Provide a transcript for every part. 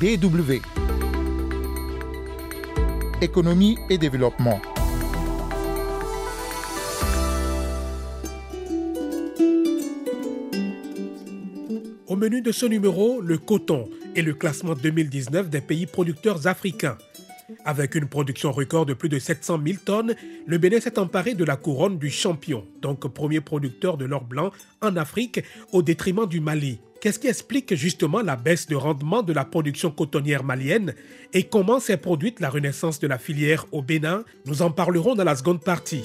DW. Économie et développement. Au menu de ce numéro, le coton et le classement 2019 des pays producteurs africains. Avec une production record de plus de 700 000 tonnes, le Bénin s'est emparé de la couronne du champion, donc premier producteur de l'or blanc en Afrique, au détriment du Mali. Qu'est-ce qui explique justement la baisse de rendement de la production cotonnière malienne et comment s'est produite la renaissance de la filière au Bénin? Nous en parlerons dans la seconde partie.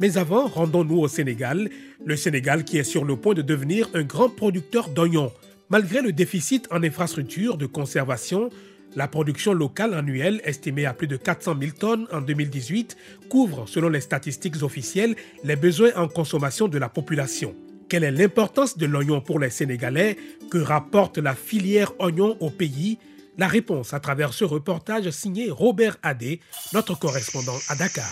Mais avant, rendons-nous au Sénégal, le Sénégal qui est sur le point de devenir un grand producteur d'oignons. Malgré le déficit en infrastructures de conservation, la production locale annuelle, estimée à plus de 400 000 tonnes en 2018, couvre, selon les statistiques officielles, les besoins en consommation de la population. Quelle est l'importance de l'oignon pour les Sénégalais Que rapporte la filière oignon au pays? La réponse à travers ce reportage signé Robert Adé, notre correspondant à Dakar.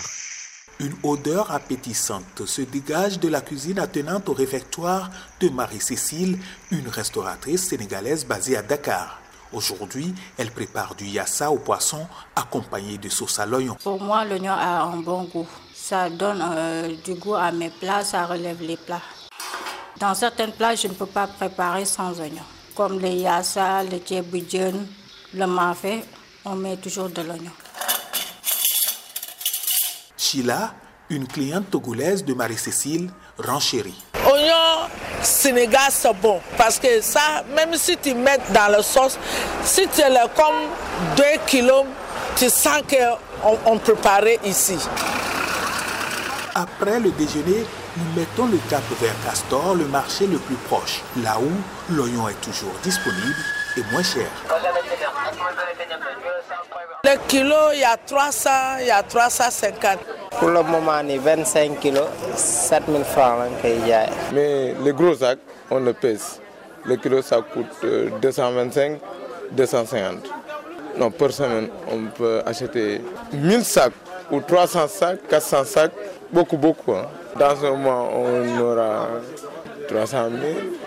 Une odeur appétissante se dégage de la cuisine attenante au réfectoire de Marie-Cécile, une restauratrice sénégalaise basée à Dakar. Aujourd'hui, elle prépare du yassa au poisson accompagné de sauce à l'oignon. Pour moi, l'oignon a un bon goût. Ça donne euh, du goût à mes plats, ça relève les plats. Dans certains plats, je ne peux pas préparer sans oignon. Comme le yassa, le tchéboudion, le mafé, on met toujours de l'oignon. Sheila, une cliente togolaise de Marie-Cécile, renchérit. Oignon Sénégal, c'est bon. Parce que ça, même si tu mets dans la sauce, si tu es comme 2 kilos, tu sens qu'on on préparait ici. Après le déjeuner, nous mettons le cap vers Castor, le marché le plus proche, là où l'oignon est toujours disponible et moins cher. Le kilo, il y a 300, il y a 350. Pour le moment, 25 kilos, 7000 francs. Mais les gros sacs, on le pèse. Le kilo, ça coûte 225, 250. Non, par semaine, on peut acheter 1000 sacs ou 300 sacs, 400 sacs, beaucoup, beaucoup. Hein. Dans ce moment, on aura 300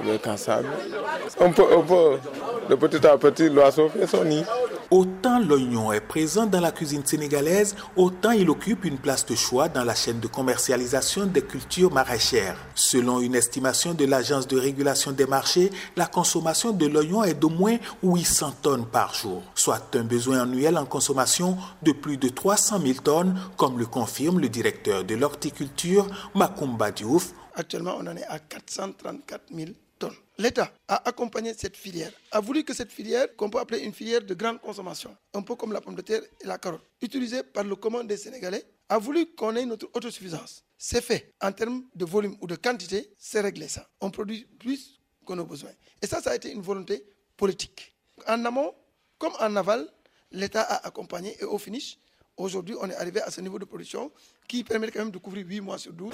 000, 400 000. On peut, on peut, de petit à petit, l'oiseau fait son nid. Autant l'oignon est présent dans la cuisine sénégalaise, autant il occupe une place de choix dans la chaîne de commercialisation des cultures maraîchères. Selon une estimation de l'Agence de régulation des marchés, la consommation de l'oignon est d'au moins 800 tonnes par jour, soit un besoin annuel en consommation de plus de 300 000 tonnes, comme le confirme le directeur de l'horticulture, Makumba Diouf. Actuellement, on en est à 434 000 tonnes. L'État a accompagné cette filière, a voulu que cette filière, qu'on peut appeler une filière de grande consommation, un peu comme la pomme de terre et la carotte, utilisée par le commun des Sénégalais, a voulu qu'on ait notre autosuffisance. C'est fait. En termes de volume ou de quantité, c'est réglé ça. On produit plus qu'on a besoin. Et ça, ça a été une volonté politique. En amont, comme en aval, l'État a accompagné et au finish, aujourd'hui, on est arrivé à ce niveau de production qui permet quand même de couvrir 8 mois sur 12.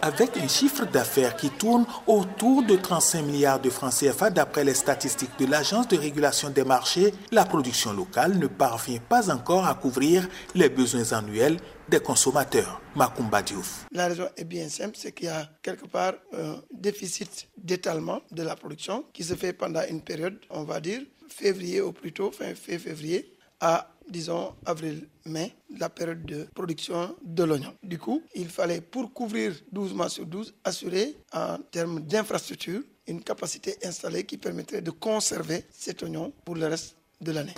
Avec un chiffre d'affaires qui tourne autour de 35 milliards de francs CFA d'après les statistiques de l'Agence de régulation des marchés, la production locale ne parvient pas encore à couvrir les besoins annuels des consommateurs. Makumba Diouf. La raison est bien simple, c'est qu'il y a quelque part un déficit d'étalement de la production qui se fait pendant une période, on va dire, février au plus tôt, fin février, à disons avril-mai, la période de production de l'oignon. Du coup, il fallait, pour couvrir 12 mois sur 12, assurer en termes d'infrastructure une capacité installée qui permettrait de conserver cet oignon pour le reste de l'année.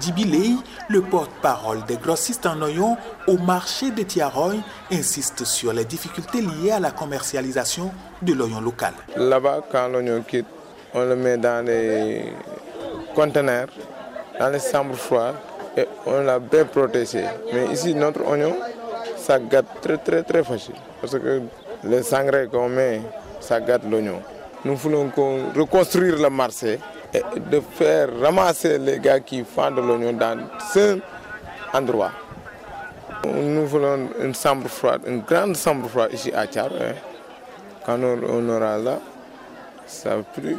Djibilei, le porte-parole des grossistes en oignons au marché de Tiaroy, insiste sur les difficultés liées à la commercialisation de l'oignon local. Là-bas, quand l'oignon quitte, on le met dans les conteneurs, dans les chambres froides on l'a bien protégé. Mais ici, notre oignon, ça gâte très très très facile. Parce que le sangre qu'on met, ça gâte l'oignon. Nous voulons reconstruire le marché et de faire ramasser les gars qui font de l'oignon dans ce endroit. Nous voulons une chambre froide, une grande chambre froide ici à Tchar. Quand on aura là, ça va plus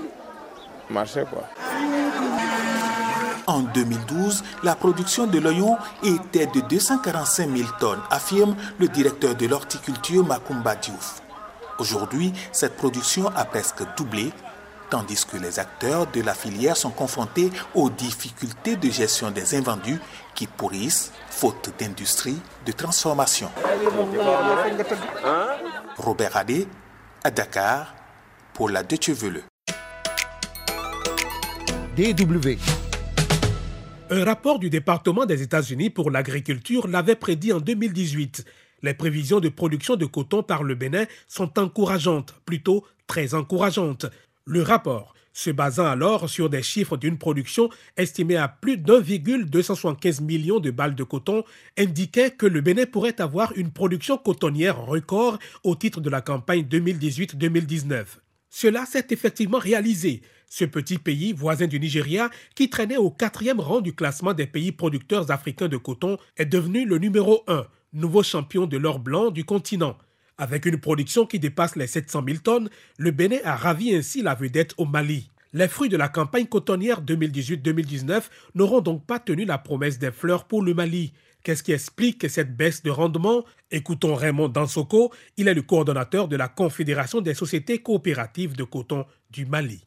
marcher. En 2012, la production de l'oignon était de 245 000 tonnes, affirme le directeur de l'horticulture Makumba Diouf. Aujourd'hui, cette production a presque doublé tandis que les acteurs de la filière sont confrontés aux difficultés de gestion des invendus qui pourrissent faute d'industrie de transformation. Robert Adé, à Dakar, pour la Deutsche. DW. Un rapport du département des États-Unis pour l'agriculture l'avait prédit en 2018. Les prévisions de production de coton par le Bénin sont encourageantes, plutôt très encourageantes. Le rapport, se basant alors sur des chiffres d'une production estimée à plus d'1,275 million de balles de coton, indiquait que le Bénin pourrait avoir une production cotonnière record au titre de la campagne 2018-2019. Cela s'est effectivement réalisé. Ce petit pays, voisin du Nigeria, qui traînait au quatrième rang du classement des pays producteurs africains de coton, est devenu le numéro un, nouveau champion de l'or blanc du continent. Avec une production qui dépasse les 700 000 tonnes, le Bénin a ravi ainsi la vedette au Mali. Les fruits de la campagne cotonnière 2018-2019 n'auront donc pas tenu la promesse des fleurs pour le Mali. Qu'est-ce qui explique cette baisse de rendement? Écoutons Raymond Dansoko, il est le coordonnateur de la Confédération des sociétés coopératives de coton du Mali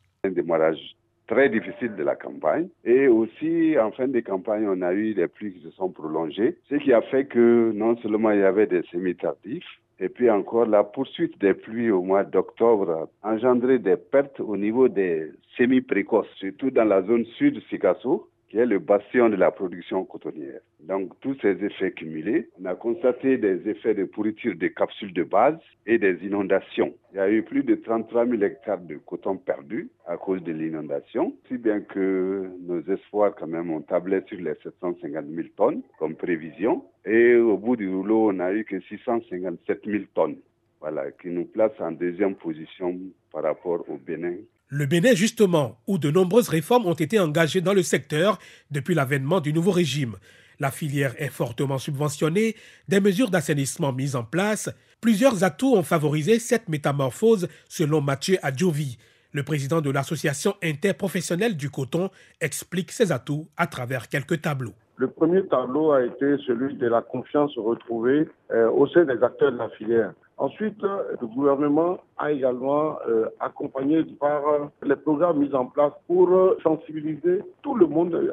très difficile de la campagne. Et aussi, en fin de campagne, on a eu des pluies qui se sont prolongées, ce qui a fait que non seulement il y avait des semis tardifs, et puis encore la poursuite des pluies au mois d'octobre a engendré des pertes au niveau des semis précoces, surtout dans la zone sud Sikasso, qui est le bastion de la production cotonnière. Donc tous ces effets cumulés, on a constaté des effets de pourriture des capsules de base et des inondations. Il y a eu plus de 33 000 hectares de coton perdus à cause de l'inondation, si bien que nos espoirs quand même ont tablé sur les 750 000 tonnes comme prévision. Et au bout du rouleau, on n'a eu que 657 000 tonnes. Voilà, qui nous place en deuxième position par rapport au Bénin le Bénin, justement, où de nombreuses réformes ont été engagées dans le secteur depuis l'avènement du nouveau régime. La filière est fortement subventionnée, des mesures d'assainissement mises en place, plusieurs atouts ont favorisé cette métamorphose selon Mathieu Adjovi. Le président de l'association interprofessionnelle du coton explique ces atouts à travers quelques tableaux. Le premier tableau a été celui de la confiance retrouvée euh, au sein des acteurs de la filière. Ensuite, le gouvernement a également euh, accompagné par euh, les programmes mis en place pour sensibiliser tout le monde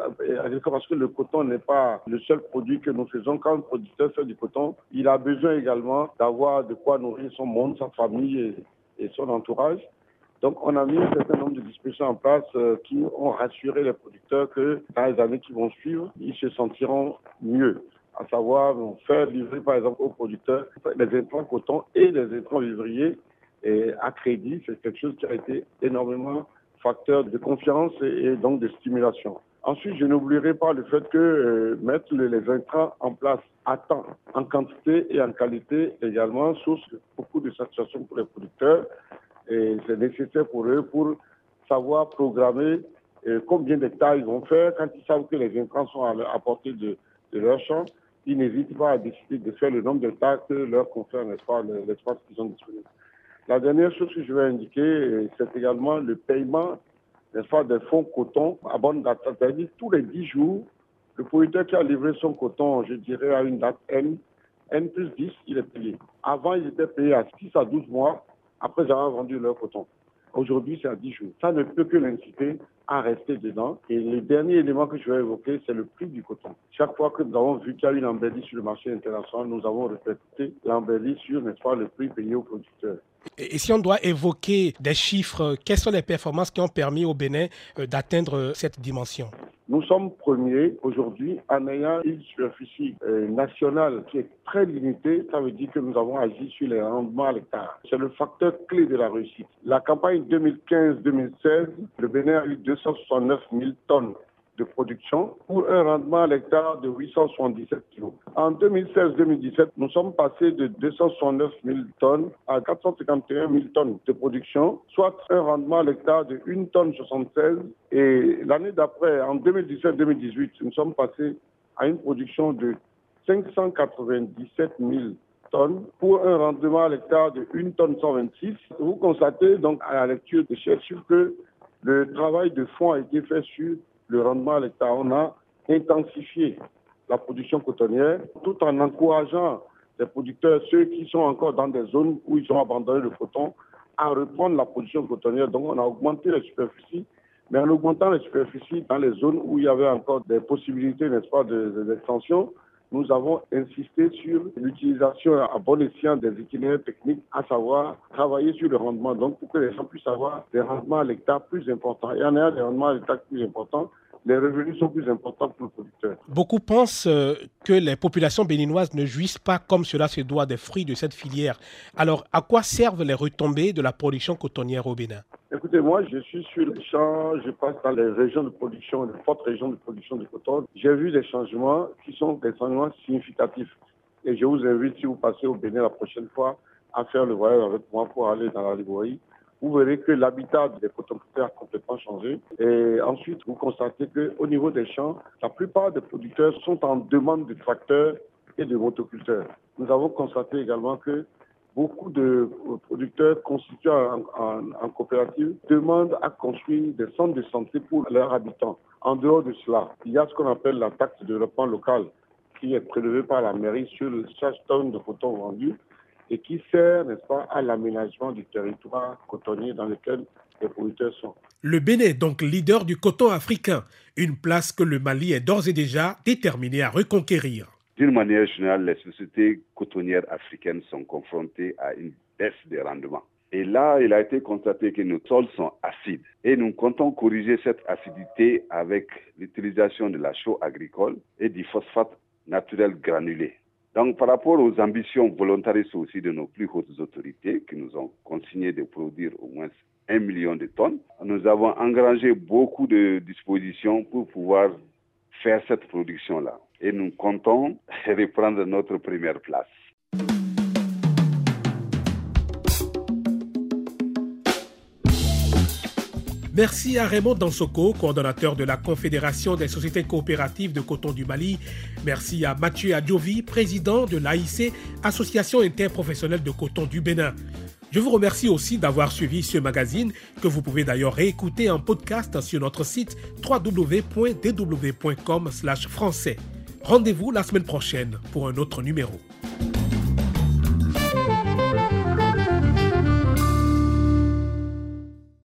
parce que le coton n'est pas le seul produit que nous faisons. Quand un producteur fait du coton, il a besoin également d'avoir de quoi nourrir son monde, sa famille et, son entourage. Donc, on a mis un certain nombre de dispositions en place qui ont rassuré les producteurs que dans les années qui vont suivre, ils se sentiront mieux à savoir faire livrer par exemple aux producteurs les intrants coton et les intrants vivriers à crédit. C'est quelque chose qui a été énormément facteur de confiance et, donc de stimulation. Ensuite, je n'oublierai pas le fait que euh, mettre les, intrants en place à temps, en quantité et en qualité également, source beaucoup de satisfaction pour les producteurs. C'est nécessaire pour eux pour savoir programmer euh, combien d'hectares ils vont faire quand ils savent que les intrants sont à, portée de, leur champ ils n'hésitent pas à décider de faire le nombre de tâches que leur confère l'espace qu'ils ont disponible. La dernière chose que je vais indiquer, c'est également le paiement des fonds coton à bonne date. C'est-à-dire tous les 10 jours, le producteur qui a livré son coton, je dirais à une date N, N plus 10, il est payé. Avant, il était payé à 6 à 12 mois après avoir vendu leur coton. Aujourd'hui, c'est à 10 jours. Ça ne peut que l'inciter à rester dedans. Et le dernier élément que je vais évoquer, c'est le prix du coton. Chaque fois que nous avons vu qu'il y a une embellie sur le marché international, nous avons répété l'embellie sur, pas, le prix payé aux producteurs. Et si on doit évoquer des chiffres, quelles sont les performances qui ont permis au Bénin euh, d'atteindre euh, cette dimension? Nous sommes premiers aujourd'hui en ayant une superficie euh, nationale qui est très limitée. Ça veut dire que nous avons agi sur les rendements à l'hectare. C'est le facteur clé de la réussite. La campagne 2015-2016, le Bénin a eu 269 000 tonnes de production pour un rendement à l'hectare de 877 kg. En 2016-2017, nous sommes passés de 269 000 tonnes à 451 000 tonnes de production, soit un rendement à l'hectare de 1 tonne 76. Et l'année d'après, en 2017-2018, nous sommes passés à une production de 597 000 tonnes pour un rendement à l'hectare de 1 tonne 126. Vous constatez donc à la lecture de chiffres que le travail de fond a été fait sur le rendement à l'État. On a intensifié la production cotonnière tout en encourageant les producteurs, ceux qui sont encore dans des zones où ils ont abandonné le coton, à reprendre la production cotonnière. Donc on a augmenté les superficies, mais en augmentant les superficies dans les zones où il y avait encore des possibilités, n'est-ce pas, d'extension, nous avons insisté sur l'utilisation à bon escient des itinéraires techniques, à savoir travailler sur le rendement, donc pour que les gens puissent avoir des rendements à l'hectare plus importants. Et en ayant des rendements à l'hectare plus importants, les revenus sont plus importants pour le producteur. Beaucoup pensent euh, que les populations béninoises ne jouissent pas comme cela se doit des fruits de cette filière. Alors, à quoi servent les retombées de la production cotonnière au Bénin? Écoutez, moi, je suis sur les champs, je passe dans les régions de production, les fortes régions de production de coton. J'ai vu des changements qui sont des changements significatifs. Et je vous invite, si vous passez au Bénin la prochaine fois, à faire le voyage avec moi pour aller dans la Librairie vous verrez que l'habitat des cotonniers a complètement changé. Et ensuite, vous constatez qu'au niveau des champs, la plupart des producteurs sont en demande de tracteurs et de motoculteurs. Nous avons constaté également que beaucoup de producteurs constitués en, coopérative demandent à construire des centres de santé pour leurs habitants. En dehors de cela, il y a ce qu'on appelle la taxe de développement local qui est prélevée par la mairie sur chaque tonne de coton vendu et qui sert, n'est-ce pas, à l'aménagement du territoire cotonnier dans lequel les producteurs sont. Le Bénin est donc leader du coton africain, une place que le Mali est d'ores et déjà déterminé à reconquérir. D'une manière générale, les sociétés cotonnières africaines sont confrontées à une baisse des rendements. Et là, il a été constaté que nos sols sont acides. Et nous comptons corriger cette acidité avec l'utilisation de la chaux agricole et du phosphate naturel granulé. Donc, par rapport aux ambitions volontaristes aussi de nos plus hautes autorités, qui nous ont consigné de produire au moins un million de tonnes, nous avons engrangé beaucoup de dispositions pour pouvoir faire cette production-là. Et nous comptons reprendre notre première place. Merci à Raymond Dansoko, coordonnateur de la Confédération des sociétés coopératives de coton du Mali. Merci à Mathieu Adjovi, président de l'AIC, Association interprofessionnelle de coton du Bénin. Je vous remercie aussi d'avoir suivi ce magazine que vous pouvez d'ailleurs réécouter en podcast sur notre site www.dw.com/français. Rendez-vous la semaine prochaine pour un autre numéro.